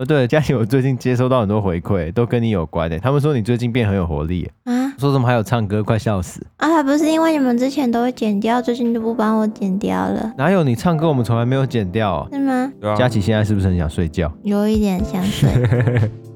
哦，对，佳琪，我最近接收到很多回馈，都跟你有关的。他们说你最近变很有活力啊，说什么还有唱歌，快笑死啊！还不是因为你们之前都会剪掉，最近就不帮我剪掉了。哪有你唱歌，我们从来没有剪掉哦，是吗？佳琪现在是不是很想睡觉？有一点想睡。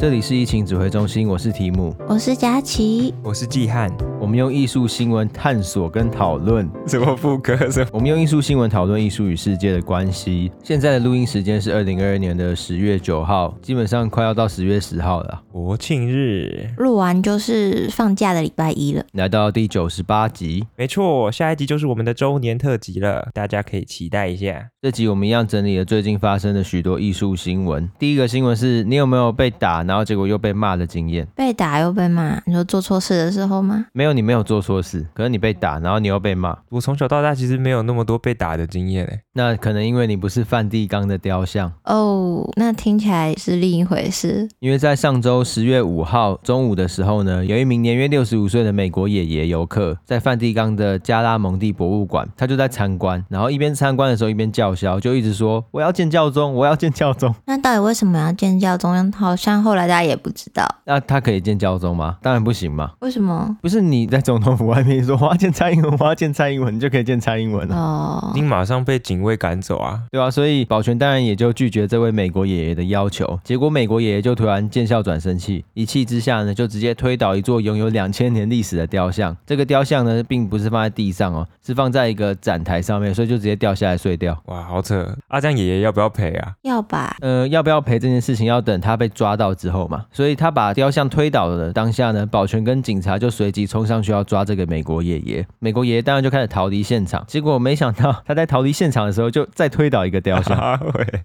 这里是疫情指挥中心，我是提姆，我是佳琪，我是季汉。我们用艺术新闻探索跟讨论什么副歌？我们用艺术新闻讨论艺术与世界的关系。现在的录音时间是二零二二年的十月九号，基本上快要到十月十号了。国庆日录完就是放假的礼拜一了。来到第九十八集，没错，下一集就是我们的周年特辑了，大家可以期待一下。这集我们一样整理了最近发生的许多艺术新闻。第一个新闻是你有没有被打？然后结果又被骂的经验，被打又被骂，你说做错事的时候吗？没有，你没有做错事，可是你被打，然后你又被骂。我从小到大其实没有那么多被打的经验诶。那可能因为你不是梵蒂冈的雕像哦，那听起来是另一回事。因为在上周十月五号中午的时候呢，有一名年约六十五岁的美国爷爷游客在梵蒂冈的加拉蒙蒂博物馆，他就在参观，然后一边参观的时候一边叫嚣，就一直说我要见教宗，我要见教宗。那到底为什么要见教宗？好像后来大家也。不知道，那他可以见教宗吗？当然不行嘛。为什么？不是你在总统府外面说我要见蔡英文，我要见蔡英文，你就可以见蔡英文了。哦，你马上被警卫赶走啊，对啊，所以保全当然也就拒绝这位美国爷爷的要求。结果美国爷爷就突然见笑转生气，一气之下呢，就直接推倒一座拥有两千年历史的雕像。这个雕像呢，并不是放在地上哦，是放在一个展台上面，所以就直接掉下来碎掉。哇，好扯！阿江爷爷要不要赔啊？要吧。呃，要不要赔这件事情要等他被抓到之后嘛。所以他把雕像推倒了的当下呢，保全跟警察就随即冲上去要抓这个美国爷爷。美国爷爷当然就开始逃离现场，结果没想到他在逃离现场的时候就再推倒一个雕像，啊、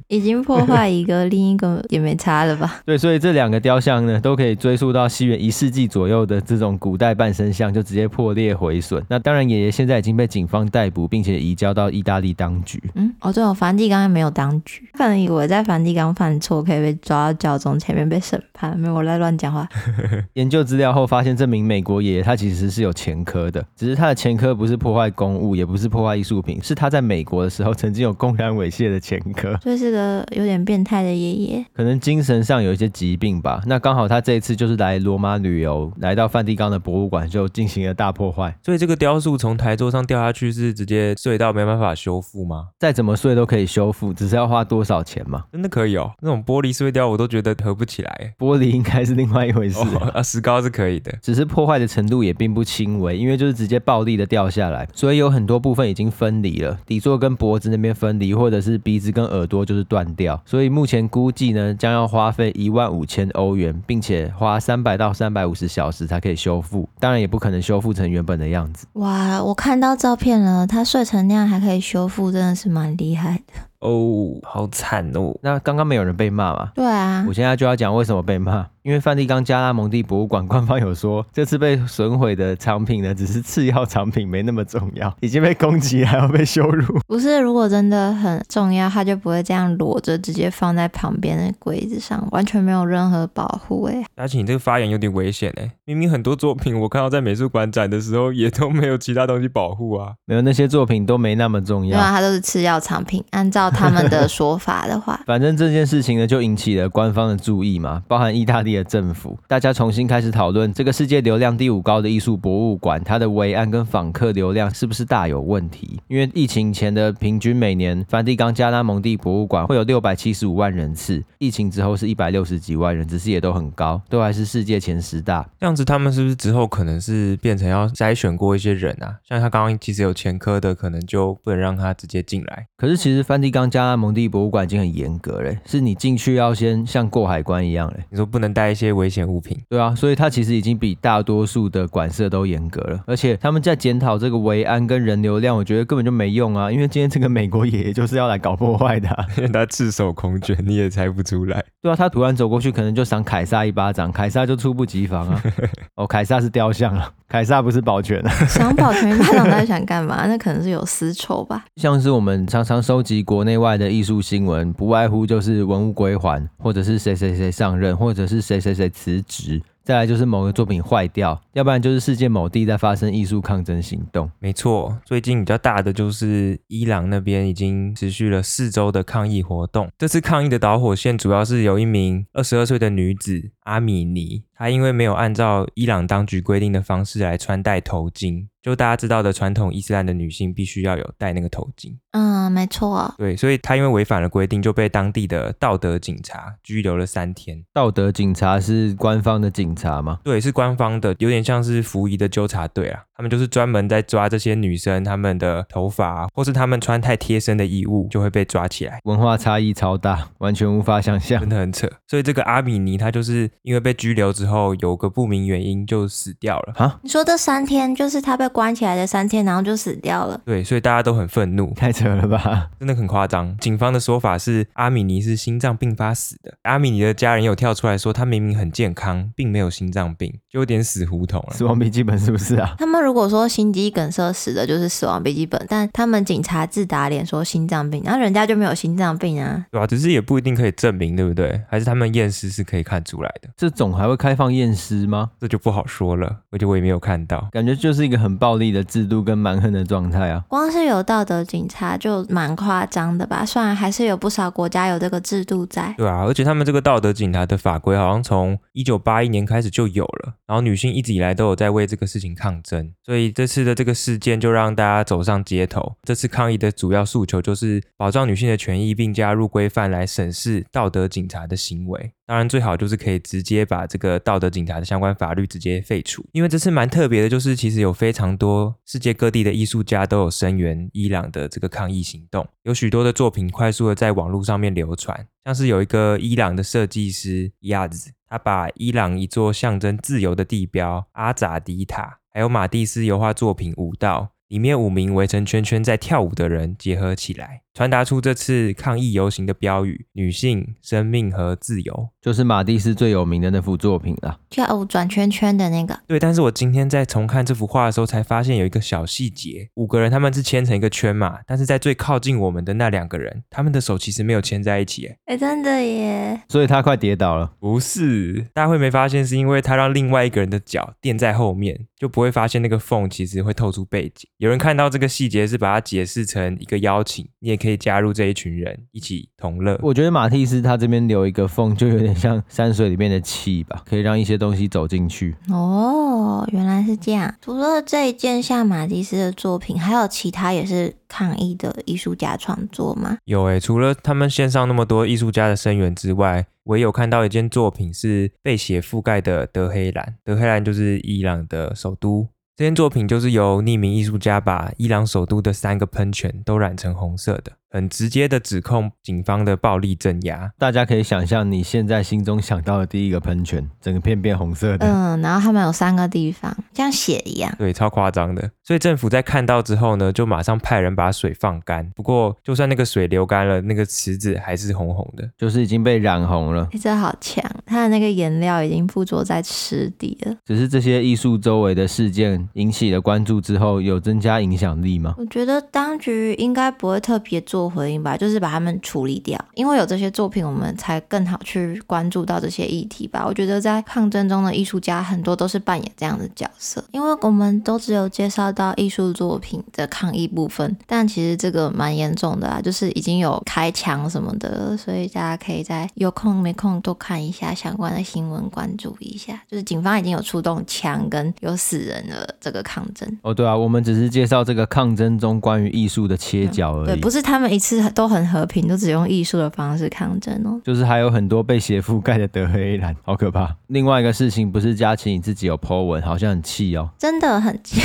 已经破坏一个，另一个也没差了吧？对，所以这两个雕像呢都可以追溯到西元一世纪左右的这种古代半身像，就直接破裂毁损。那当然，爷爷现在已经被警方逮捕，并且移交到意大利当局。嗯，哦，对哦，梵蒂冈也没有当局，可能以为在梵蒂冈犯错可以被抓到教宗前面被审判，没有我在乱讲话。研究资料后发现，这名美国爷爷他其实是有前科的，只是他的前科不是破坏公物，也不是破坏艺术品，是他在美国的时候曾经有公然猥亵的前科，所以是个有点变态的爷爷，可能精神上有一些疾病吧。那刚好他这一次就是来罗马旅游，来到梵蒂冈的博物馆就进行了大破坏。所以这个雕塑从台座上掉下去是直接碎到没办法修复吗？再怎么碎都可以修复，只是要花多少钱嘛？真的可以哦，那种玻璃碎掉我都觉得合不起来。玻璃应该是另外一回事啊，哦、石膏是可以的，只是破坏的程度也并并不轻微，因为就是直接暴力的掉下来，所以有很多部分已经分离了，底座跟脖子那边分离，或者是鼻子跟耳朵就是断掉，所以目前估计呢，将要花费一万五千欧元，并且花三百到三百五十小时才可以修复，当然也不可能修复成原本的样子。哇，我看到照片了，它碎成那样还可以修复，真的是蛮厉害的。哦，好惨哦！那刚刚没有人被骂吗？对啊，我现在就要讲为什么被骂。因为梵蒂冈加拉蒙蒂博物馆官方有说，这次被损毁的藏品呢，只是次要藏品，没那么重要，已经被攻击还要被羞辱。不是，如果真的很重要，他就不会这样裸着直接放在旁边的柜子上，完全没有任何保护。哎，而且你这个发言有点危险哎，明明很多作品我看到在美术馆展的时候也都没有其他东西保护啊，没有那些作品都没那么重要，对啊，它都是次要藏品。按照他们的说法的话，反正这件事情呢就引起了官方的注意嘛，包含意大利的政府。大家重新开始讨论这个世界流量第五高的艺术博物馆，它的维安跟访客流量是不是大有问题？因为疫情前的平均每年梵蒂冈加拉蒙蒂博物馆会有六百七十五万人次，疫情之后是一百六十几万人，只是也都很高，都还是世界前十大。这样子，他们是不是之后可能是变成要筛选过一些人啊？像他刚刚其实有前科的，可能就不能让他直接进来。可是其实梵蒂冈加拉蒙蒂博物馆已经很严格了，是你进去要先像过海关一样嘞。你说不能带一些危险物品。对啊，所以它其实已经比大多数的馆舍都严格了，而且他们在检讨这个维安跟人流量，我觉得根本就没用啊，因为今天这个美国爷爷就是要来搞破坏的啊，因 为他赤手空拳，你也猜不出来。对啊，他突然走过去，可能就赏凯撒一巴掌，凯撒就猝不及防啊。哦，凯撒是雕像啊，凯撒不是保全啊，想保全一巴掌，到底想干嘛？那可能是有私仇吧。像是我们常常收集国内外的艺术新闻，不外乎就是文物归还，或者是谁谁谁上任，或者是谁谁谁辞职。再来就是某个作品坏掉，要不然就是世界某地在发生艺术抗争行动。没错，最近比较大的就是伊朗那边已经持续了四周的抗议活动。这次抗议的导火线主要是有一名二十二岁的女子阿米尼，他因为没有按照伊朗当局规定的方式来穿戴头巾。就大家知道的传统伊斯兰的女性必须要有戴那个头巾，嗯，没错，对，所以他因为违反了规定，就被当地的道德警察拘留了三天。道德警察是官方的警察吗？对，是官方的，有点像是服役的纠察队啊。他们就是专门在抓这些女生，她们的头发或是她们穿太贴身的衣物就会被抓起来。文化差异超大，完全无法想象，真的很扯。所以这个阿米尼他就是因为被拘留之后，有个不明原因就死掉了。啊？你说这三天就是他被关起来的三天，然后就死掉了？对，所以大家都很愤怒，太扯了吧？真的很夸张。警方的说法是阿米尼是心脏病发死的。阿米尼的家人有跳出来说，他明明很健康，并没有心脏病，就有点死胡同了。死亡笔记本是不是啊？他们如果说心肌梗塞死的就是死亡笔记本，但他们警察自打脸说心脏病，然后人家就没有心脏病啊，对吧、啊？只是也不一定可以证明，对不对？还是他们验尸是可以看出来的？这种还会开放验尸吗？这就不好说了，而且我也没有看到，感觉就是一个很暴力的制度跟蛮横的状态啊。光是有道德警察就蛮夸张的吧？虽然还是有不少国家有这个制度在，对啊，而且他们这个道德警察的法规好像从一九八一年开始就有了，然后女性一直以来都有在为这个事情抗争，所以这次的这个事。件就让大家走上街头。这次抗议的主要诉求就是保障女性的权益，并加入规范来审视道德警察的行为。当然，最好就是可以直接把这个道德警察的相关法律直接废除。因为这次蛮特别的，就是其实有非常多世界各地的艺术家都有声援伊朗的这个抗议行动，有许多的作品快速的在网络上面流传。像是有一个伊朗的设计师亚兹，他把伊朗一座象征自由的地标阿扎迪塔。还有马蒂斯油画作品《舞蹈》，里面五名围成圈圈在跳舞的人结合起来。传达出这次抗议游行的标语：女性、生命和自由，就是马蒂斯最有名的那幅作品了。跳舞转圈圈的那个。对，但是我今天在重看这幅画的时候，才发现有一个小细节：五个人他们是牵成一个圈嘛，但是在最靠近我们的那两个人，他们的手其实没有牵在一起。哎，真的耶！所以他快跌倒了。不是，大家会没发现，是因为他让另外一个人的脚垫在后面，就不会发现那个缝其实会透出背景。有人看到这个细节，是把它解释成一个邀请，你也可以。可以加入这一群人一起同乐。我觉得马蒂斯他这边留一个缝，就有点像山水里面的气吧，可以让一些东西走进去。哦，原来是这样。除了这一件像马蒂斯的作品，还有其他也是抗议的艺术家创作吗？有诶、欸，除了他们线上那么多艺术家的声援之外，我也有看到一件作品是被血覆盖的德黑兰。德黑兰就是伊朗的首都。这件作品就是由匿名艺术家把伊朗首都的三个喷泉都染成红色的。很直接的指控警方的暴力镇压，大家可以想象你现在心中想到的第一个喷泉，整个片变红色的。嗯，然后他们有三个地方，像血一样。对，超夸张的。所以政府在看到之后呢，就马上派人把水放干。不过，就算那个水流干了，那个池子还是红红的，就是已经被染红了。欸，这好强，它的那个颜料已经附着在池底了。只是这些艺术周围的事件引起了关注之后，有增加影响力吗？我觉得当局应该不会特别做回应吧，就是把他们处理掉，因为有这些作品，我们才更好去关注到这些议题吧。我觉得在抗争中的艺术家很多都是扮演这样的角色，因为我们都只有介绍到艺术作品的抗议部分，但其实这个蛮严重的啊，就是已经有开枪什么的，所以大家可以在有空没空多看一下相关的新闻，关注一下。就是警方已经有出动枪跟有死人的这个抗争。哦，对啊，我们只是介绍这个抗争中关于艺术的切角而已，对，不是他们一次都很。和平都只用艺术的方式抗争哦，就是还有很多被血覆盖的德黑兰，好可怕。另外一个事情不是佳琪你自己有 po 文，好像很气哦，真的很气。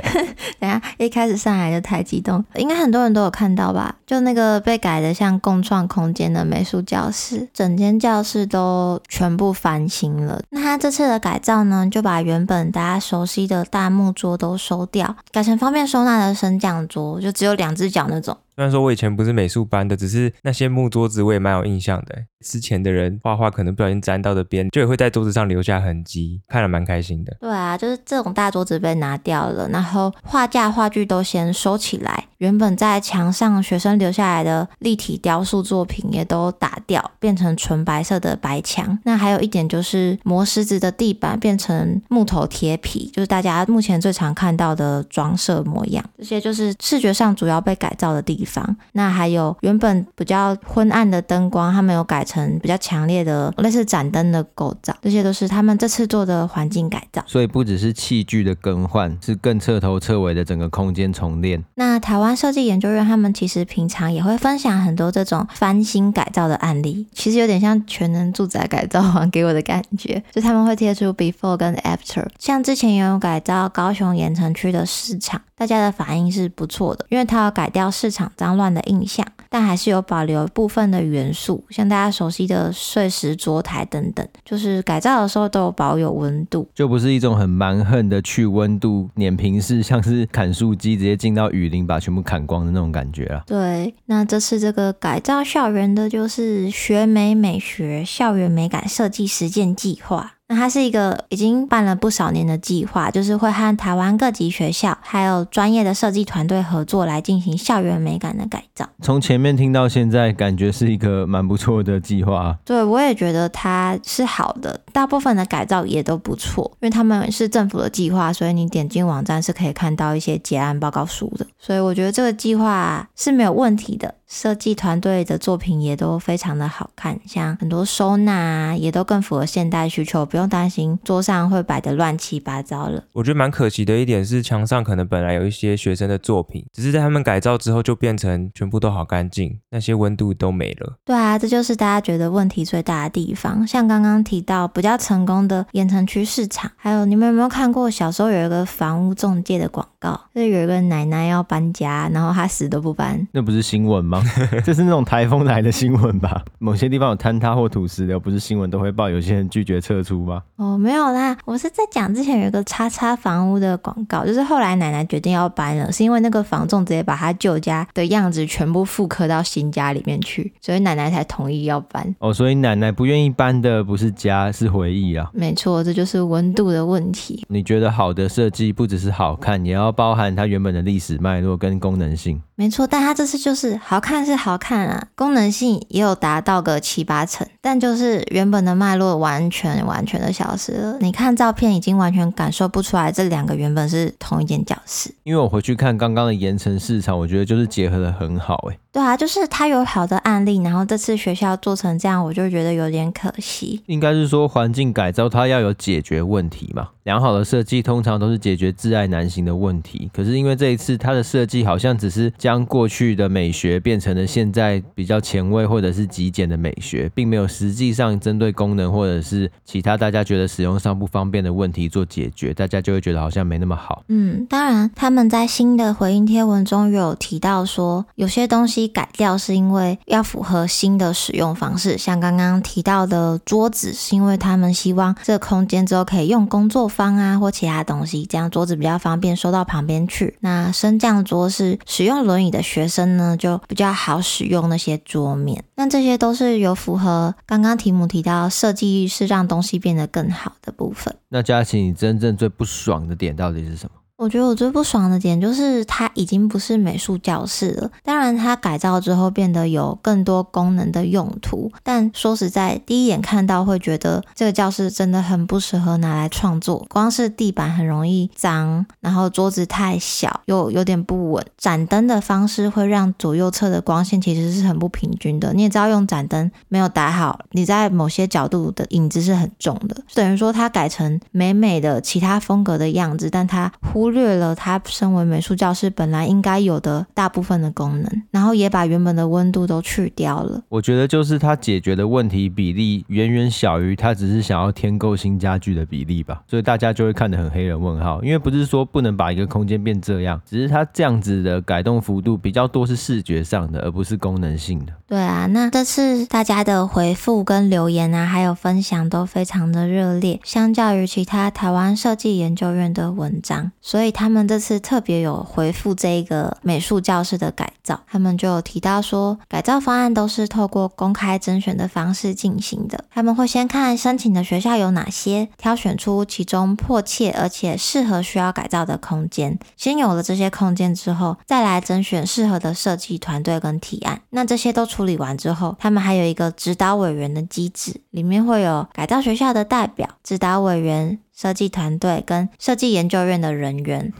等下一开始上来就太激动，应该很多人都有看到吧？就那个被改的像共创空间的美术教室，整间教室都全部翻新了。那他这次的改造呢，就把原本大家熟悉的大木桌都收掉，改成方便收纳的升降桌，就只有两只脚那种。虽然说我以前不是美术班的，只是那些木桌子我也蛮有印象的。之前的人画画可能不小心沾到的边，就也会在桌子上留下痕迹，看了蛮开心的。对啊，就是这种大桌子被拿掉了，然后画架、画具都先收起来。原本在墙上学生留下来的立体雕塑作品也都打掉，变成纯白色的白墙。那还有一点就是磨石子的地板变成木头贴皮，就是大家目前最常看到的装设模样。这些就是视觉上主要被改造的地方。那还有原本比较昏暗的灯光，他们有改成比较强烈的类似盏灯的构造。这些都是他们这次做的环境改造。所以不只是器具的更换，是更彻头彻尾的整个空间重练。那台湾。设计研究院他们其实平常也会分享很多这种翻新改造的案例，其实有点像全能住宅改造王给我的感觉，就他们会贴出 before 跟 after，像之前也有改造高雄盐城区的市场。大家的反应是不错的，因为它要改掉市场脏乱的印象，但还是有保留部分的元素，像大家熟悉的碎石桌台等等，就是改造的时候都有保有温度，就不是一种很蛮横的去温度碾平式，像是砍树机直接进到雨林把全部砍光的那种感觉啊。对，那这次这个改造校园的就是学美美学校园美感设计实践计划。那它是一个已经办了不少年的计划，就是会和台湾各级学校还有专业的设计团队合作来进行校园美感的改造。从前面听到现在，感觉是一个蛮不错的计划。对，我也觉得它是好的，大部分的改造也都不错，因为他们是政府的计划，所以你点进网站是可以看到一些结案报告书的。所以我觉得这个计划是没有问题的。设计团队的作品也都非常的好看，像很多收纳啊，也都更符合现代需求，不用担心桌上会摆的乱七八糟了。我觉得蛮可惜的一点是，墙上可能本来有一些学生的作品，只是在他们改造之后就变成全部都好干净，那些温度都没了。对啊，这就是大家觉得问题最大的地方。像刚刚提到比较成功的盐城区市场，还有你们有没有看过小时候有一个房屋中介的广告？就是有一个奶奶要搬家，然后她死都不搬，那不是新闻吗？这是那种台风来的新闻吧？某些地方有坍塌或土石流，不是新闻都会报有些人拒绝撤出吗？哦，没有啦，我是在讲之前有一个叉叉房屋的广告，就是后来奶奶决定要搬了，是因为那个房仲直接把她旧家的样子全部复刻到新家里面去，所以奶奶才同意要搬。哦，所以奶奶不愿意搬的不是家，是回忆啊。没错，这就是温度的问题。你觉得好的设计不只是好看，也要包含它原本的历史脉络跟功能性。没错，但它这次就是好看是好看啊，功能性也有达到个七八成，但就是原本的脉络完全完全的消失了。你看照片已经完全感受不出来这两个原本是同一间教室。因为我回去看刚刚的盐城市场，我觉得就是结合的很好哎。对啊，就是他有好的案例，然后这次学校做成这样，我就觉得有点可惜。应该是说环境改造它要有解决问题嘛，良好的设计通常都是解决挚爱难行的问题。可是因为这一次它的设计好像只是将过去的美学变成了现在比较前卫或者是极简的美学，并没有实际上针对功能或者是其他大家觉得使用上不方便的问题做解决，大家就会觉得好像没那么好。嗯，当然他们在新的回应贴文中有提到说，有些东西。改掉是因为要符合新的使用方式，像刚刚提到的桌子，是因为他们希望这个空间之后可以用工作方啊或其他东西，这样桌子比较方便收到旁边去。那升降桌是使用轮椅的学生呢，就比较好使用那些桌面。那这些都是有符合刚刚题目提到设计是让东西变得更好的部分。那佳琪，你真正最不爽的点到底是什么？我觉得我最不爽的点就是它已经不是美术教室了。当然，它改造之后变得有更多功能的用途，但说实在，第一眼看到会觉得这个教室真的很不适合拿来创作。光是地板很容易脏，然后桌子太小又有点不稳。盏灯的方式会让左右侧的光线其实是很不平均的。你也知道，用盏灯没有打好，你在某些角度的影子是很重的。等于说，它改成美美的其他风格的样子，但它忽忽略了它身为美术教室本来应该有的大部分的功能，然后也把原本的温度都去掉了。我觉得就是它解决的问题比例远远小于它只是想要添购新家具的比例吧，所以大家就会看得很黑人问号。因为不是说不能把一个空间变这样，只是它这样子的改动幅度比较多是视觉上的，而不是功能性的。对啊，那这次大家的回复跟留言啊，还有分享都非常的热烈，相较于其他台湾设计研究院的文章。所以他们这次特别有回复这一个美术教室的改造，他们就有提到说，改造方案都是透过公开甄选的方式进行的，他们会先看申请的学校有哪些，挑选出其中迫切而且适合需要改造的空间，先有了这些空间之后，再来甄选适合的设计团队跟提案。那这些都处理完之后，他们还有一个指导委员的机制，里面会有改造学校的代表、指导委员。设计团队跟设计研究院的人员，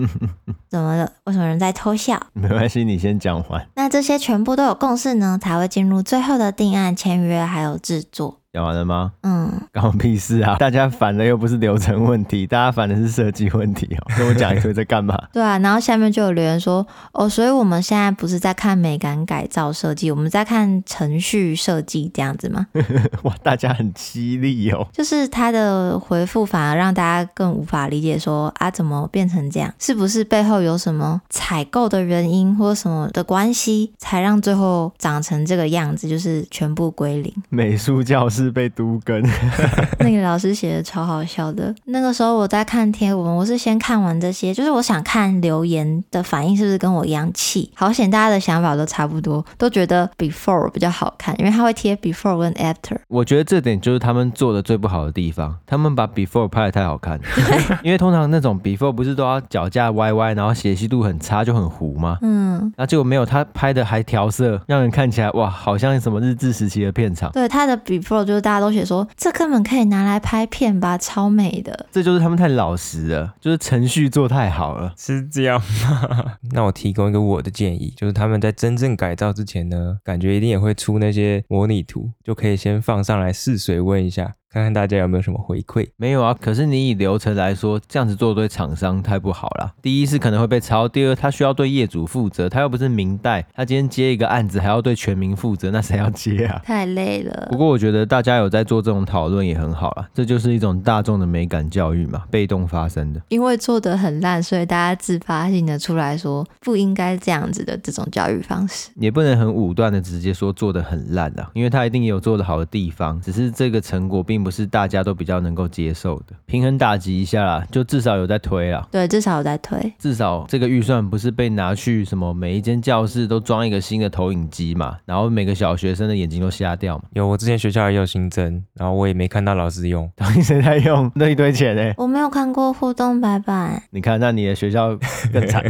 怎么了？为什么人在偷笑？没关系，你先讲完。那这些全部都有共识呢，才会进入最后的定案、签约还有制作。讲完了吗？嗯，关我屁事啊！大家烦的又不是流程问题，大家烦的是设计问题哦。跟我讲一堆在干嘛？对啊，然后下面就有留言说，哦，所以我们现在不是在看美感改造设计，我们在看程序设计这样子吗？哇，大家很犀利哦。就是他的回复反而让大家更无法理解说，说啊，怎么变成这样？是不是背后有什么采购的原因或什么的关系，才让最后长成这个样子？就是全部归零。美术教室。是被都更，那个老师写的超好笑的。那个时候我在看贴文，我是先看完这些，就是我想看留言的反应是不是跟我一样气。好险，大家的想法都差不多，都觉得 before 比较好看，因为他会贴 before 跟 after。我觉得这点就是他们做的最不好的地方，他们把 before 拍得太好看。因为通常那种 before 不是都要脚架歪歪，然后解析度很差，就很糊吗？嗯，那结果没有，他拍的还调色，让人看起来哇，好像什么日治时期的片场。对，他的 before 就是大家都写说，这根本可以拿来拍片吧，超美的。这就是他们太老实了，就是程序做太好了，是这样吗？那我提供一个我的建议，就是他们在真正改造之前呢，感觉一定也会出那些模拟图，就可以先放上来试水温一下。看看大家有没有什么回馈？没有啊，可是你以流程来说，这样子做对厂商太不好了。第一是可能会被抄，第二他需要对业主负责，他又不是明代，他今天接一个案子还要对全民负责，那谁要接啊？太累了。不过我觉得大家有在做这种讨论也很好啦，这就是一种大众的美感教育嘛，被动发生的。因为做的很烂，所以大家自发性的出来说不应该这样子的这种教育方式，也不能很武断的直接说做的很烂啊，因为他一定也有做的好的地方，只是这个成果并。并不是大家都比较能够接受的，平衡打击一下啦，就至少有在推啦。对，至少有在推，至少这个预算不是被拿去什么每一间教室都装一个新的投影机嘛，然后每个小学生的眼睛都瞎掉嘛。有，我之前学校也有新增，然后我也没看到老师用，到底谁在用？那一堆钱呢？我没有看过互动白板。你看，那你的学校更惨，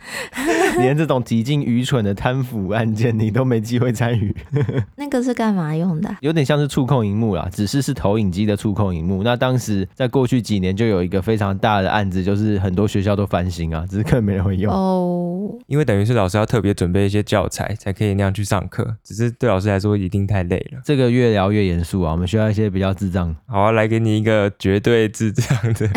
连这种极尽愚蠢的贪腐案件你都没机会参与。那个是干嘛用的？有点像是触控荧幕啦。只是是投影机的触控荧幕。那当时在过去几年就有一个非常大的案子，就是很多学校都翻新啊，只是根本没人会用哦。因为等于是老师要特别准备一些教材，才可以那样去上课。只是对老师来说一定太累了。这个越聊越严肃啊，我们需要一些比较智障。好啊，来给你一个绝对智障的，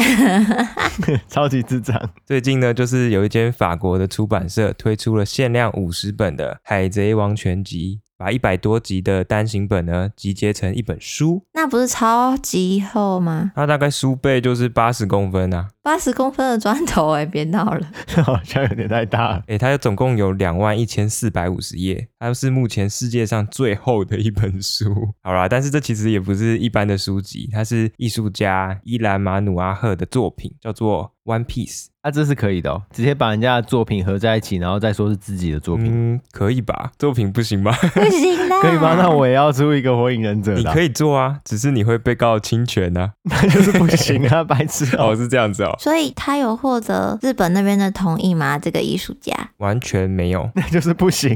超级智障。最近呢，就是有一间法国的出版社推出了限量五十本的《海贼王全集》。把一百多集的单行本呢集结成一本书，那不是超级厚吗？它大概书背就是八十公分啊，八十公分的砖头哎、欸，别闹了，好像有点太大了。哎、欸，它总共有两万一千四百五十页，它是目前世界上最厚的一本书。好啦，但是这其实也不是一般的书籍，它是艺术家伊兰马努阿赫的作品，叫做。One Piece，啊，这是可以的哦，直接把人家的作品合在一起，然后再说是自己的作品，嗯，可以吧？作品不行吗？不行啦，可以吗？那我也要出一个火影忍者的，你可以做啊，只是你会被告侵权呐、啊，那 就是不行啊，白痴哦，是这样子哦，所以他有获得日本那边的同意吗？这个艺术家完全没有，那就是不行。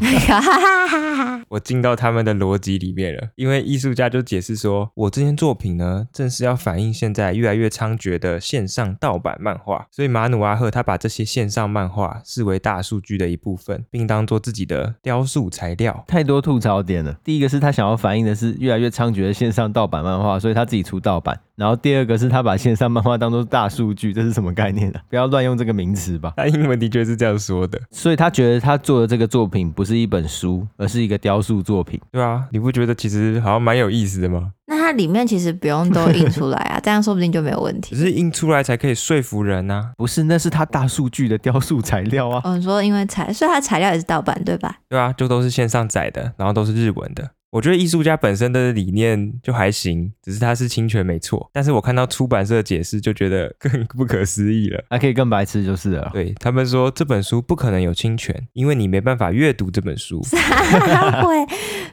我进到他们的逻辑里面了，因为艺术家就解释说，我这件作品呢，正是要反映现在越来越猖獗的线上盗版漫画。所以马努阿赫他把这些线上漫画视为大数据的一部分，并当做自己的雕塑材料。太多吐槽点了。第一个是他想要反映的是越来越猖獗的线上盗版漫画，所以他自己出盗版。然后第二个是他把线上漫画当做大数据，这是什么概念呢、啊？不要乱用这个名词吧。他英文的确是这样说的。所以他觉得他做的这个作品不是一本书，而是一个雕塑作品。对啊，你不觉得其实好像蛮有意思的吗？那它里面其实不用都印出来啊，这样说不定就没有问题。只是印出来才可以说服人啊。不是，那是他大数据的雕塑材料啊。嗯、说因为材，所以它材料也是盗版对吧？对啊，就都是线上载的，然后都是日文的。我觉得艺术家本身的理念就还行，只是他是侵权没错。但是我看到出版社的解释就觉得 更不可思议了，还可以更白痴就是了。对，他们说这本书不可能有侵权，因为你没办法阅读这本书。啥鬼？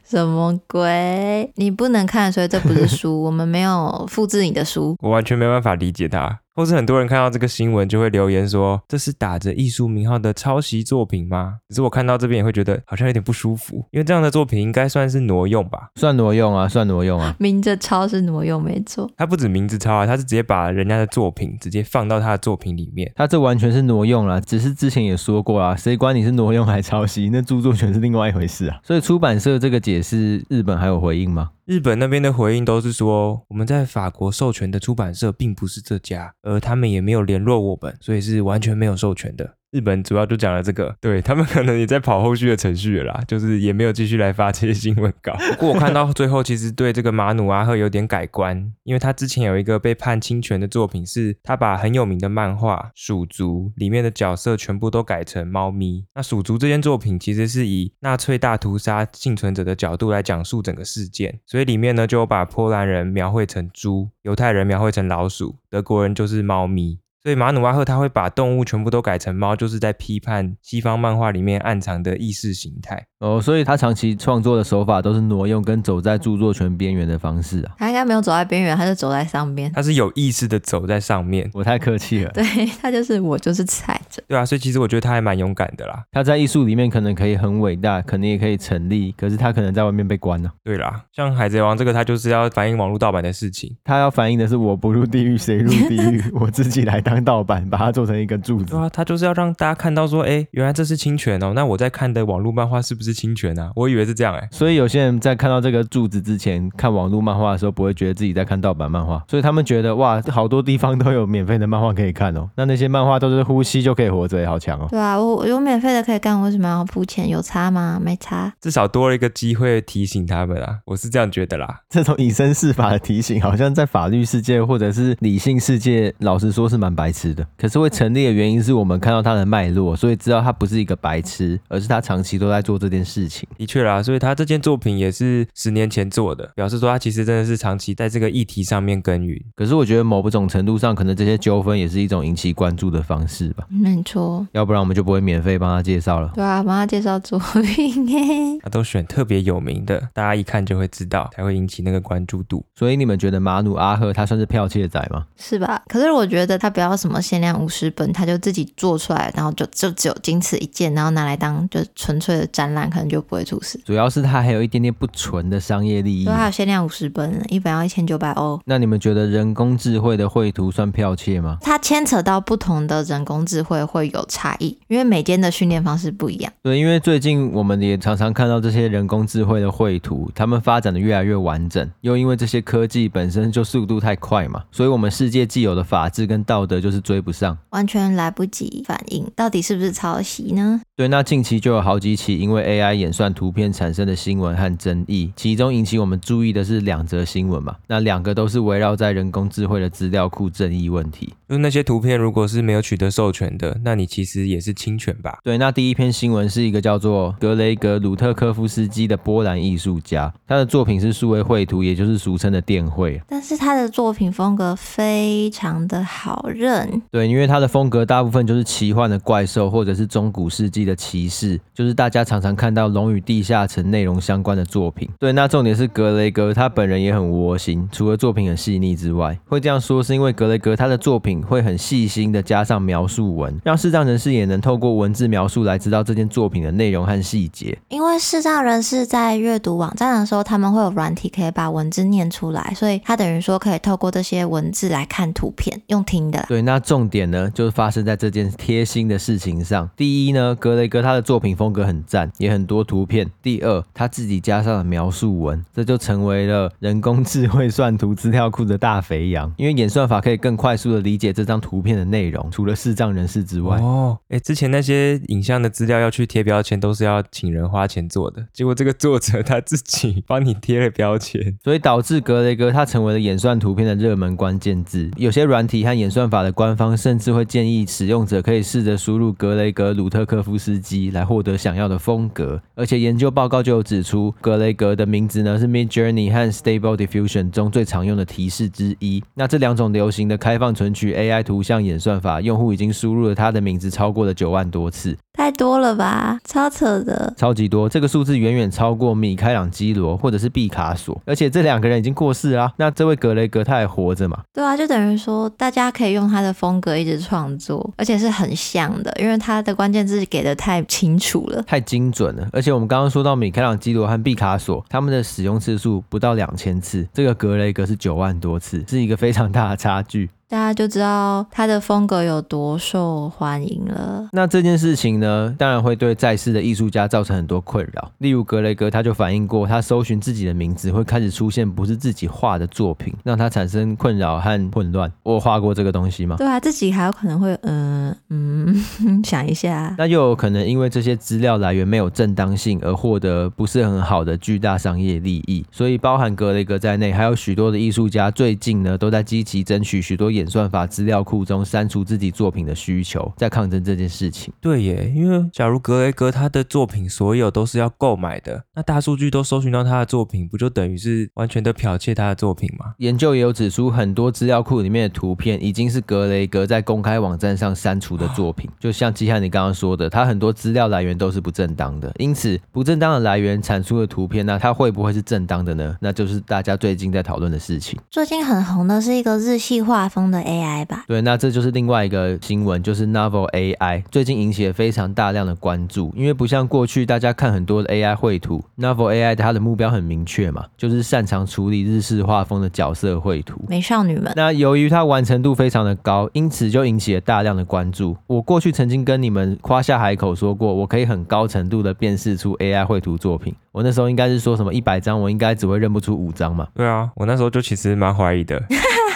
什么鬼？你不能看，所以这不是书。我们没有复制你的书，我完全没办法理解他。或是很多人看到这个新闻就会留言说，这是打着艺术名号的抄袭作品吗？可是我看到这边也会觉得好像有点不舒服，因为这样的作品应该算是挪用吧？算挪用啊，算挪用啊。明着抄是挪用没错，他不止名字抄啊，他是直接把人家的作品直接放到他的作品里面，他这完全是挪用了。只是之前也说过啊，谁管你是挪用还抄袭？那著作权是另外一回事啊。所以出版社这个解释，日本还有回应吗？日本那边的回应都是说，我们在法国授权的出版社并不是这家，而他们也没有联络我们，所以是完全没有授权的。日本主要就讲了这个，对，他们可能也在跑后续的程序了啦，就是也没有继续来发这些新闻稿。不过我看到最后，其实对这个马努阿赫有点改观，因为他之前有一个被判侵权的作品，是他把很有名的漫画《鼠族》里面的角色全部都改成猫咪。那《鼠族》这件作品其实是以纳粹大屠杀幸存者的角度来讲述整个事件，所以里面呢就把波兰人描绘成猪，犹太人描绘成老鼠，德国人就是猫咪。所以马努阿赫他会把动物全部都改成猫，就是在批判西方漫画里面暗藏的意识形态。哦，所以他长期创作的手法都是挪用跟走在著作权边缘的方式啊。他应该没有走在边缘，他是走在上面。他是有意识的走在上面。我太客气了。对，他就是我就是踩着。对啊，所以其实我觉得他还蛮勇敢的啦。他在艺术里面可能可以很伟大，可能也可以成立，可是他可能在外面被关了。对啦，像海贼王这个，他就是要反映网络盗版的事情。他要反映的是我不入地狱谁入地狱，我自己来当盗版，把它做成一个柱子。对啊，他就是要让大家看到说，哎，原来这是侵权哦。那我在看的网络漫画是不是侵权啊？我以为是这样哎、欸，所以有些人在看到这个柱子之前看网络漫画的时候，不会觉得自己在看盗版漫画，所以他们觉得哇，好多地方都有免费的漫画可以看哦。那那些漫画都是呼吸就可以活着，好强哦。对啊，我有免费的可以干，为什么要付钱？有差吗？没差，至少多了一个机会提醒他们啊。我是这样觉得啦。这种以身试法的提醒，好像在法律世界或者是理性世界，老实说是蛮白痴的。可是会成立的原因是我们看到他的脉络，所以知道他不是一个白痴，而是他长期都在做这件事情。的确啦，所以他这件。作品也是十年前做的，表示说他其实真的是长期在这个议题上面耕耘。可是我觉得某种程度上，可能这些纠纷也是一种引起关注的方式吧。没错，要不然我们就不会免费帮他介绍了。对啊，帮他介绍作品耶，他都选特别有名的，大家一看就会知道，才会引起那个关注度。所以你们觉得马努阿赫他算是剽窃仔吗？是吧？可是我觉得他不要什么限量五十本，他就自己做出来，然后就就只有仅此一件，然后拿来当就纯粹的展览，可能就不会出事。主要是他还有一点点不纯。纯的商业利益，对，还有限量五十本，一本要一千九百欧。那你们觉得人工智慧的绘图算剽窃吗？它牵扯到不同的人工智慧会有差异，因为每间的训练方式不一样。对，因为最近我们也常常看到这些人工智慧的绘图，他们发展的越来越完整，又因为这些科技本身就速度太快嘛，所以我们世界既有的法治跟道德就是追不上，完全来不及反应，到底是不是抄袭呢？对，那近期就有好几起因为 AI 演算图片产生的新闻和争议，其中引起我们注意的是两则新闻嘛，那两个都是围绕在人工智慧的资料库争议问题。就那些图片如果是没有取得授权的，那你其实也是侵权吧？对，那第一篇新闻是一个叫做格雷格鲁特科夫斯基的波兰艺术家，他的作品是数位绘图，也就是俗称的电绘。但是他的作品风格非常的好认。对，因为他的风格大部分就是奇幻的怪兽，或者是中古世纪的骑士，就是大家常常看到《龙与地下城》内容相关的作品。对，那重点是格雷格他本人也很窝心，除了作品很细腻之外，会这样说是因为格雷格他的作品会很细心的加上描述文，让视障人士也能透过文字描述来知道这件作品的内容和细节。因为视障人士在阅读网站的时候，他们会有软体可以把文字念出来，所以他等于说可以透过这些文字来看图片，用听的。对，那重点呢，就是发生在这件贴心的事情上。第一呢，格雷格他的作品风格很赞，也很多图片。第二，他自己加上了描述文，这就成为了人工智慧算图资料库的大肥羊。因为演算法可以更快速的理解这张图片的内容，除了视障人士之外。哦，哎，之前那些影像的资料要去贴标签，都是要请人花钱做的。结果这个作者他自己帮你贴了标签，所以导致格雷格他成为了演算图片的热门关键字。有些软体和演算法的官方甚至会建议使用者可以试着输入格雷格鲁特科夫斯基来获得想要的风格。而且研究报告就有指出，格雷格的名字呢是 Midjourney 和 Stable Diffusion 中最常用的提示之一。那这两种流行的开放存取 AI 图像演算法，用户已经输入了他的名字超过了九万多次。太多了吧，超扯的，超级多，这个数字远远超过米开朗基罗或者是毕卡索，而且这两个人已经过世了。那这位格雷格他还活着嘛？对啊，就等于说大家可以用他的风格一直创作，而且是很像的，因为他的关键字给的太清楚了，太精准了。而且我们刚刚说到米开朗基罗和毕卡索，他们的使用次数不到两千次，这个格雷格是九万多次，是一个非常大的差距。大家就知道他的风格有多受欢迎了。那这件事情呢，当然会对在世的艺术家造成很多困扰。例如格雷格，他就反映过，他搜寻自己的名字会开始出现不是自己画的作品，让他产生困扰和混乱。我画过这个东西吗？对啊，自己还有可能会，嗯嗯，想一下。那又有可能因为这些资料来源没有正当性而获得不是很好的巨大商业利益。所以，包含格雷格在内，还有许多的艺术家最近呢，都在积极争取许多演算法资料库中删除自己作品的需求，在抗争这件事情。对耶，因为假如格雷格他的作品所有都是要购买的，那大数据都搜寻到他的作品，不就等于是完全的剽窃他的作品吗？研究也有指出，很多资料库里面的图片已经是格雷格在公开网站上删除的作品。就像基汉你刚刚说的，他很多资料来源都是不正当的，因此不正当的来源产出的图片，那他会不会是正当的呢？那就是大家最近在讨论的事情。最近很红的是一个日系画风的 AI。吧，对，那这就是另外一个新闻，就是 Novel AI 最近引起了非常大量的关注，因为不像过去大家看很多的 AI 绘图，Novel AI 它的目标很明确嘛，就是擅长处理日式画风的角色绘图，美少女们。那由于它完成度非常的高，因此就引起了大量的关注。我过去曾经跟你们夸下海口说过，我可以很高程度的辨识出 AI 绘图作品。我那时候应该是说什么一百张，我应该只会认不出五张嘛？对啊，我那时候就其实蛮怀疑的。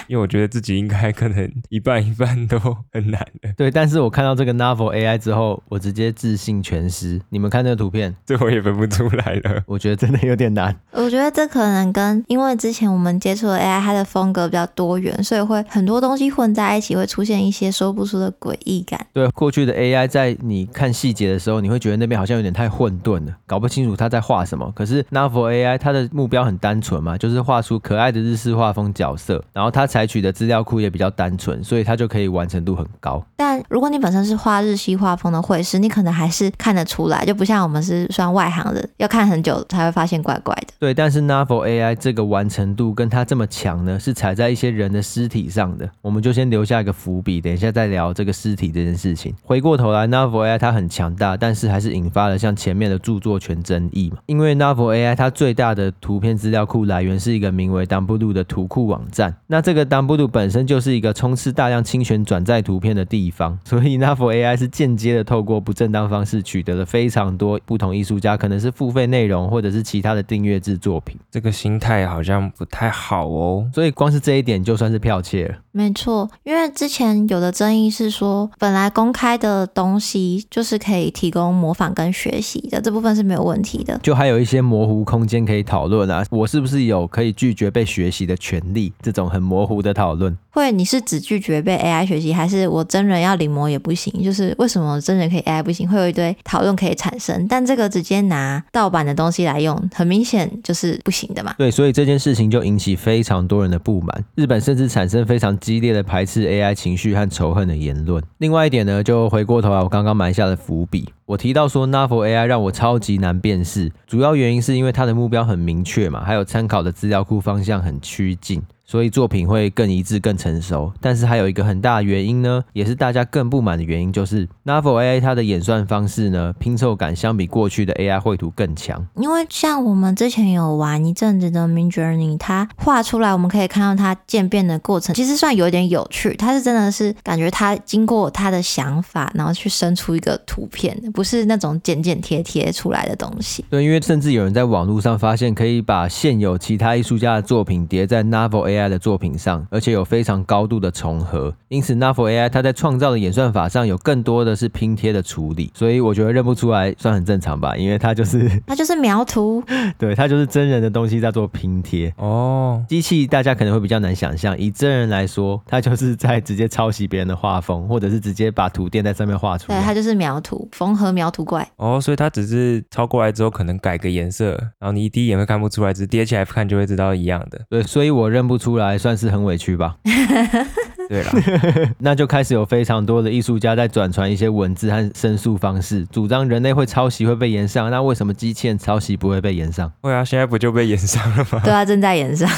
因为我觉得自己应该可能一半一半都很难的。对，但是我看到这个 Novel AI 之后，我直接自信全失。你们看这个图片，这我也分不出来了。我觉得真的有点难。我觉得这可能跟因为之前我们接触的 AI，它的风格比较多元，所以会很多东西混在一起，会出现一些说不出的诡异感。对，过去的 AI 在你看细节的时候，你会觉得那边好像有点太混沌了，搞不清楚它在画什么。可是 Novel AI 它的目标很单纯嘛，就是画出可爱的日式画风角色，然后它采取的资料库。也比较单纯，所以它就可以完成度很高。但如果你本身是画日系画风的绘师，你可能还是看得出来，就不像我们是算外行人，要看很久才会发现怪怪的。对，但是 Novel AI 这个完成度跟它这么强呢，是踩在一些人的尸体上的。我们就先留下一个伏笔，等一下再聊这个尸体这件事情。回过头来，Novel AI 它很强大，但是还是引发了像前面的著作权争议嘛。因为 Novel AI 它最大的图片资料库来源是一个名为 Dumbudoo 的图库网站，那这个 Dumbudoo 本身就是一个充斥大量侵权转载图片的地方，所以 Novel AI 是间接的透过不正当方式取得了非常多不同艺术家可能是付费内容或者是其他的订阅制作品。这个心态好像不太好哦，所以光是这一点就算是剽窃了。没错，因为之前有的争议是说，本来公开的东西就是可以提供模仿跟学习的，这部分是没有问题的。就还有一些模糊空间可以讨论啊，我是不是有可以拒绝被学习的权利？这种很模糊的讨论。会，你是只拒绝被 AI 学习，还是我真人要临摹也不行？就是为什么真人可以 AI 不行？会有一堆讨论可以产生，但这个直接拿盗版的东西来用，很明显就是不行的嘛。对，所以这件事情就引起非常多人的不满，日本甚至产生非常激烈的排斥 AI 情绪和仇恨的言论。另外一点呢，就回过头来，我刚刚埋下的伏笔，我提到说 Novel AI 让我超级难辨识，主要原因是因为它的目标很明确嘛，还有参考的资料库方向很趋近。所以作品会更一致、更成熟，但是还有一个很大的原因呢，也是大家更不满的原因，就是 Novel AI 它的演算方式呢，拼凑感相比过去的 AI 绘图更强。因为像我们之前有玩一阵子的 Midjourney，它画出来我们可以看到它渐变的过程，其实算有点有趣。它是真的是感觉它经过它的想法，然后去生出一个图片，不是那种剪剪贴贴出来的东西。对，因为甚至有人在网络上发现，可以把现有其他艺术家的作品叠在 Novel AI。AI 的作品上，而且有非常高度的重合。因此，Navel AI 它在创造的演算法上有更多的是拼贴的处理，所以我觉得认不出来算很正常吧，因为它就是 它就是描图，对，它就是真人的东西在做拼贴哦。机器大家可能会比较难想象，以真人来说，它就是在直接抄袭别人的画风，或者是直接把图垫在上面画出来。对，它就是描图，缝合描图怪。哦，所以它只是抄过来之后可能改个颜色，然后你一第一眼会看不出来，只是叠起来看就会知道一样的。对，所以我认不出出来，算是很委屈吧。对了，那就开始有非常多的艺术家在转传一些文字和申诉方式，主张人类会抄袭会被延上。那为什么机器人抄袭不会被延上？会啊，现在不就被延上了吗？对啊，正在延上。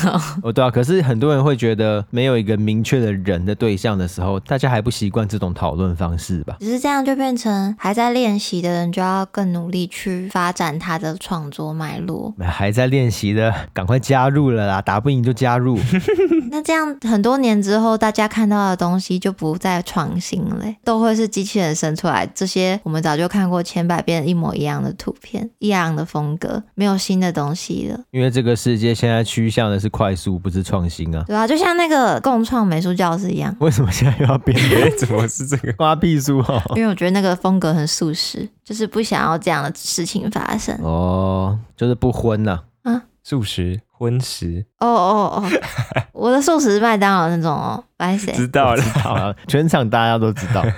哦，对啊。可是很多人会觉得没有一个明确的人的对象的时候，大家还不习惯这种讨论方式吧？只是这样就变成还在练习的人就要更努力去发展他的创作脉络。还在练习的，赶快加入了啦！打不赢就加入。那这样很多年之后，大家看到的东西就不再创新了，都会是机器人生出来。这些我们早就看过千百遍，一模一样的图片，一样的风格，没有新的东西了。因为这个世界现在趋向的是快速，不是创新啊。对啊，就像那个共创美术教室一样。为什么现在又要变？怎么是这个瓜屁书哦？因为我觉得那个风格很素食，就是不想要这样的事情发生。哦，就是不婚呐。啊，素食。荤食哦哦哦，我的素食是麦当劳那种哦，白谁知道了，知道了，全场大家都知道。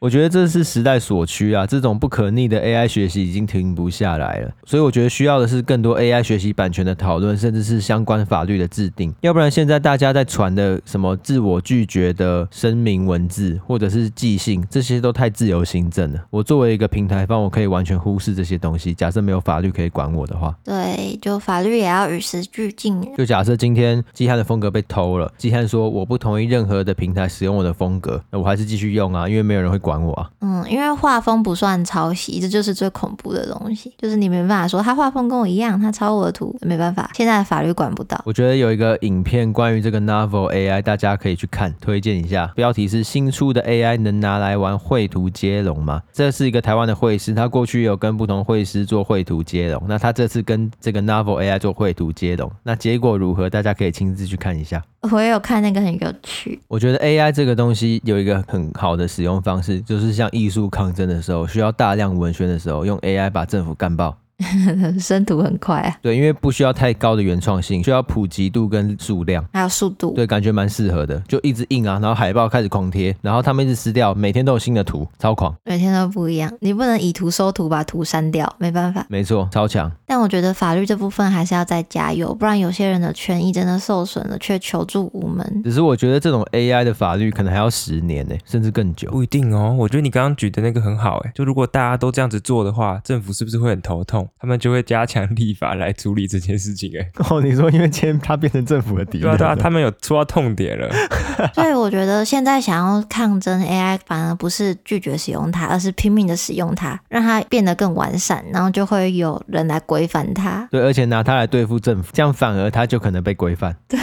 我觉得这是时代所趋啊，这种不可逆的 AI 学习已经停不下来了，所以我觉得需要的是更多 AI 学习版权的讨论，甚至是相关法律的制定。要不然现在大家在传的什么自我拒绝的声明文字，或者是寄信，这些都太自由行政了。我作为一个平台方，我可以完全忽视这些东西。假设没有法律可以管我的话，对，就法律也要与时俱进。就假设今天季汉的风格被偷了，季汉说我不同意任何的平台使用我的风格，那我还是继续用啊，因为没有人会管。我啊，嗯，因为画风不算抄袭，这就是最恐怖的东西，就是你没办法说他画风跟我一样，他抄我的图，没办法，现在的法律管不到。我觉得有一个影片关于这个 Novel AI，大家可以去看，推荐一下。标题是新出的 AI 能拿来玩绘图接龙吗？这是一个台湾的绘师，他过去有跟不同绘师做绘图接龙，那他这次跟这个 Novel AI 做绘图接龙，那结果如何？大家可以亲自去看一下。我也有看那个很有趣。我觉得 AI 这个东西有一个很好的使用方式，就是像艺术抗争的时候，需要大量文宣的时候，用 AI 把政府干爆。生图很快啊，对，因为不需要太高的原创性，需要普及度跟数量，还有速度，对，感觉蛮适合的，就一直印啊，然后海报开始狂贴，然后他们一直撕掉，每天都有新的图，超狂，每天都不一样，你不能以图收图把图删掉，没办法，没错，超强。但我觉得法律这部分还是要再加油，不然有些人的权益真的受损了，却求助无门。只是我觉得这种 AI 的法律可能还要十年呢，甚至更久，不一定哦。我觉得你刚刚举的那个很好，哎，就如果大家都这样子做的话，政府是不是会很头痛？他们就会加强。立法来处理这件事情，哎，哦，你说因为今天他变成政府的敌人，对啊，对啊，他们有说到痛点了，所以我觉得现在想要抗争 AI，反而不是拒绝使用它，而是拼命的使用它，让它变得更完善，然后就会有人来规范它。对，而且拿它来对付政府，这样反而它就可能被规范。对，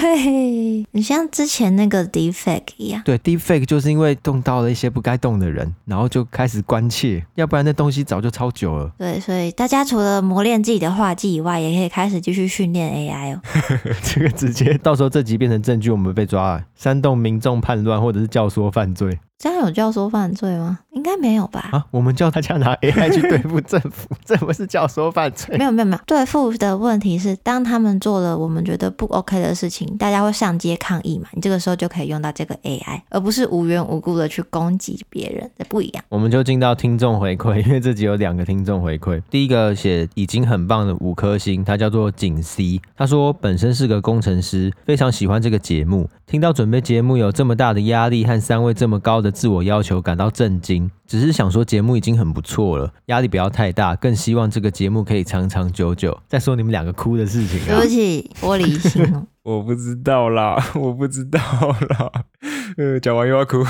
你像之前那个 Deepfake 一样，对，Deepfake 就是因为动到了一些不该动的人，然后就开始关切，要不然那东西早就超久了。对，所以大家除了磨练自己的画技以外，也可以开始继续训练 AI 哦。这个直接到时候这集变成证据，我们被抓了，煽动民众叛乱或者是教唆犯罪。这样有教唆犯罪吗？应该没有吧？啊，我们叫大家拿 AI 去对付政府，这不是教唆犯罪？没有没有没有，对付的问题是，当他们做了我们觉得不 OK 的事情，大家会上街抗议嘛？你这个时候就可以用到这个 AI，而不是无缘无故的去攻击别人，这不一样。我们就进到听众回馈，因为这集有两个听众回馈。第一个写已经很棒的五颗星，他叫做景 C，他说本身是个工程师，非常喜欢这个节目，听到准备节目有这么大的压力和三位这么高的自我要求感到震惊，只是想说节目已经很不错了，压力不要太大，更希望这个节目可以长长久久。再说你们两个哭的事情啊，对不起，玻璃心哦。我不知道啦，我不知道啦，呃，讲完又要哭了。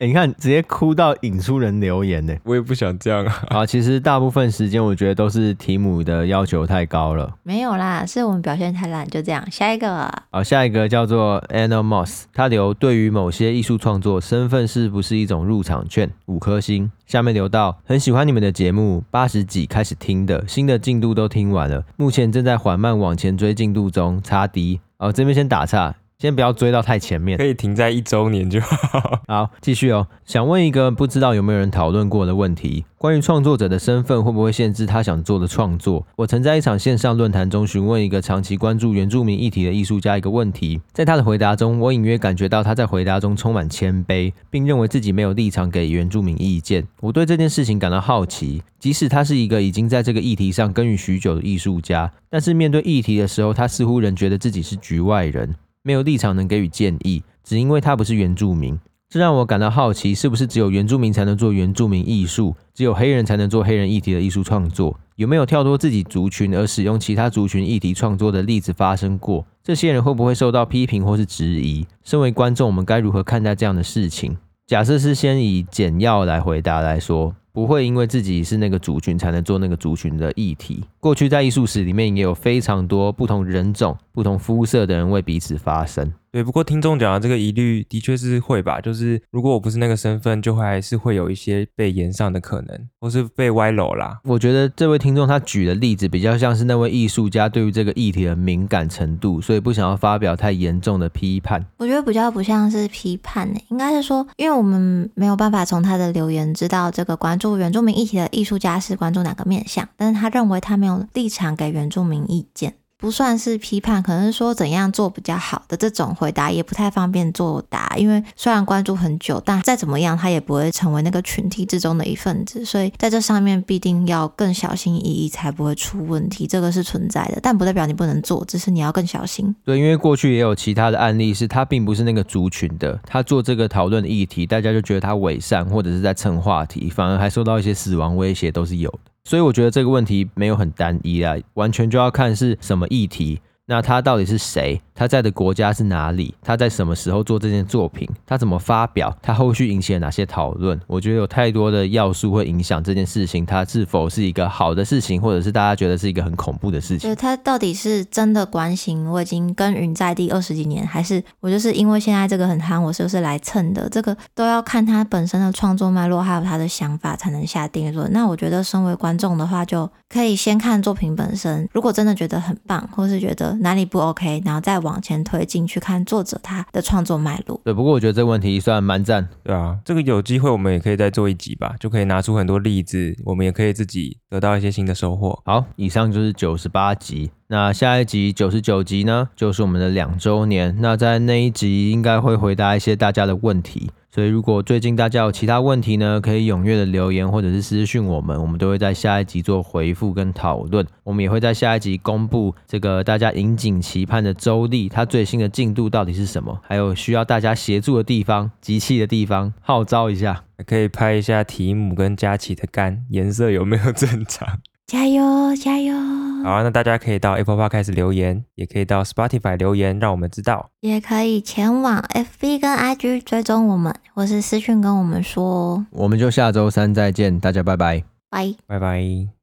欸，你看，直接哭到引出人留言呢。我也不想这样啊。好，其实大部分时间我觉得都是提姆的要求太高了。没有啦，是我们表现太烂，就这样。下一个，好，下一个叫做 Anamos，他留对于某些艺术创作，身份是不是一种入场券？五颗星。下面留到很喜欢你们的节目，八十几开始听的，新的进度都听完了，目前正在缓慢往前追进度中，差低。哦，这边先打岔，先不要追到太前面，可以停在一周年就好。好，继续哦。想问一个不知道有没有人讨论过的问题：关于创作者的身份会不会限制他想做的创作？我曾在一场线上论坛中询问一个长期关注原住民议题的艺术家一个问题，在他的回答中，我隐约感觉到他在回答中充满谦卑，并认为自己没有立场给原住民意见。我对这件事情感到好奇，即使他是一个已经在这个议题上耕耘许久的艺术家，但是面对议题的时候，他似乎仍觉得自己是局外人。没有立场能给予建议，只因为他不是原住民，这让我感到好奇：是不是只有原住民才能做原住民艺术？只有黑人才能做黑人议题的艺术创作？有没有跳脱自己族群而使用其他族群议题创作的例子发生过？这些人会不会受到批评或是质疑？身为观众，我们该如何看待这样的事情？假设是先以简要来回答来说。不会因为自己是那个族群才能做那个族群的议题。过去在艺术史里面也有非常多不同人种、不同肤色的人为彼此发声。对，不过听众讲的这个疑虑的确是会吧，就是如果我不是那个身份，就会还是会有一些被延上的可能，或是被歪楼啦。我觉得这位听众他举的例子比较像是那位艺术家对于这个议题的敏感程度，所以不想要发表太严重的批判。我觉得比较不像是批判呢，应该是说，因为我们没有办法从他的留言知道这个关注原住民议题的艺术家是关注哪个面向，但是他认为他没有立场给原住民意见。不算是批判，可能是说怎样做比较好的这种回答也不太方便作答，因为虽然关注很久，但再怎么样他也不会成为那个群体之中的一份子，所以在这上面必定要更小心翼翼，才不会出问题。这个是存在的，但不代表你不能做，只是你要更小心。对，因为过去也有其他的案例，是他并不是那个族群的，他做这个讨论议题，大家就觉得他伪善或者是在蹭话题，反而还受到一些死亡威胁，都是有的。所以我觉得这个问题没有很单一啊，完全就要看是什么议题。那他到底是谁？他在的国家是哪里？他在什么时候做这件作品？他怎么发表？他后续引起了哪些讨论？我觉得有太多的要素会影响这件事情，它是否是一个好的事情，或者是大家觉得是一个很恐怖的事情？对，他到底是真的关心？我已经耕耘在地二十几年，还是我就是因为现在这个很夯，我是不是来蹭的？这个都要看他本身的创作脉络，还有他的想法才能下定论。那我觉得，身为观众的话，就可以先看作品本身。如果真的觉得很棒，或是觉得哪里不 OK，然后再往前推进去看作者他的创作脉络。对，不过我觉得这个问题算蛮赞。对啊，这个有机会我们也可以再做一集吧，就可以拿出很多例子，我们也可以自己得到一些新的收获。好，以上就是九十八集。那下一集九十九集呢，就是我们的两周年。那在那一集应该会回答一些大家的问题。所以，如果最近大家有其他问题呢，可以踊跃的留言或者是私讯我们，我们都会在下一集做回复跟讨论。我们也会在下一集公布这个大家引颈期盼的周历，它最新的进度到底是什么，还有需要大家协助的地方、集气的地方，号召一下，可以拍一下提姆跟佳琪的肝颜色有没有正常。加油，加油！好啊，那大家可以到 Apple Podcast 留言，也可以到 Spotify 留言，让我们知道。也可以前往 FB 跟 IG 追踪我们，或是私讯跟我们说。我们就下周三再见，大家拜拜，拜拜拜。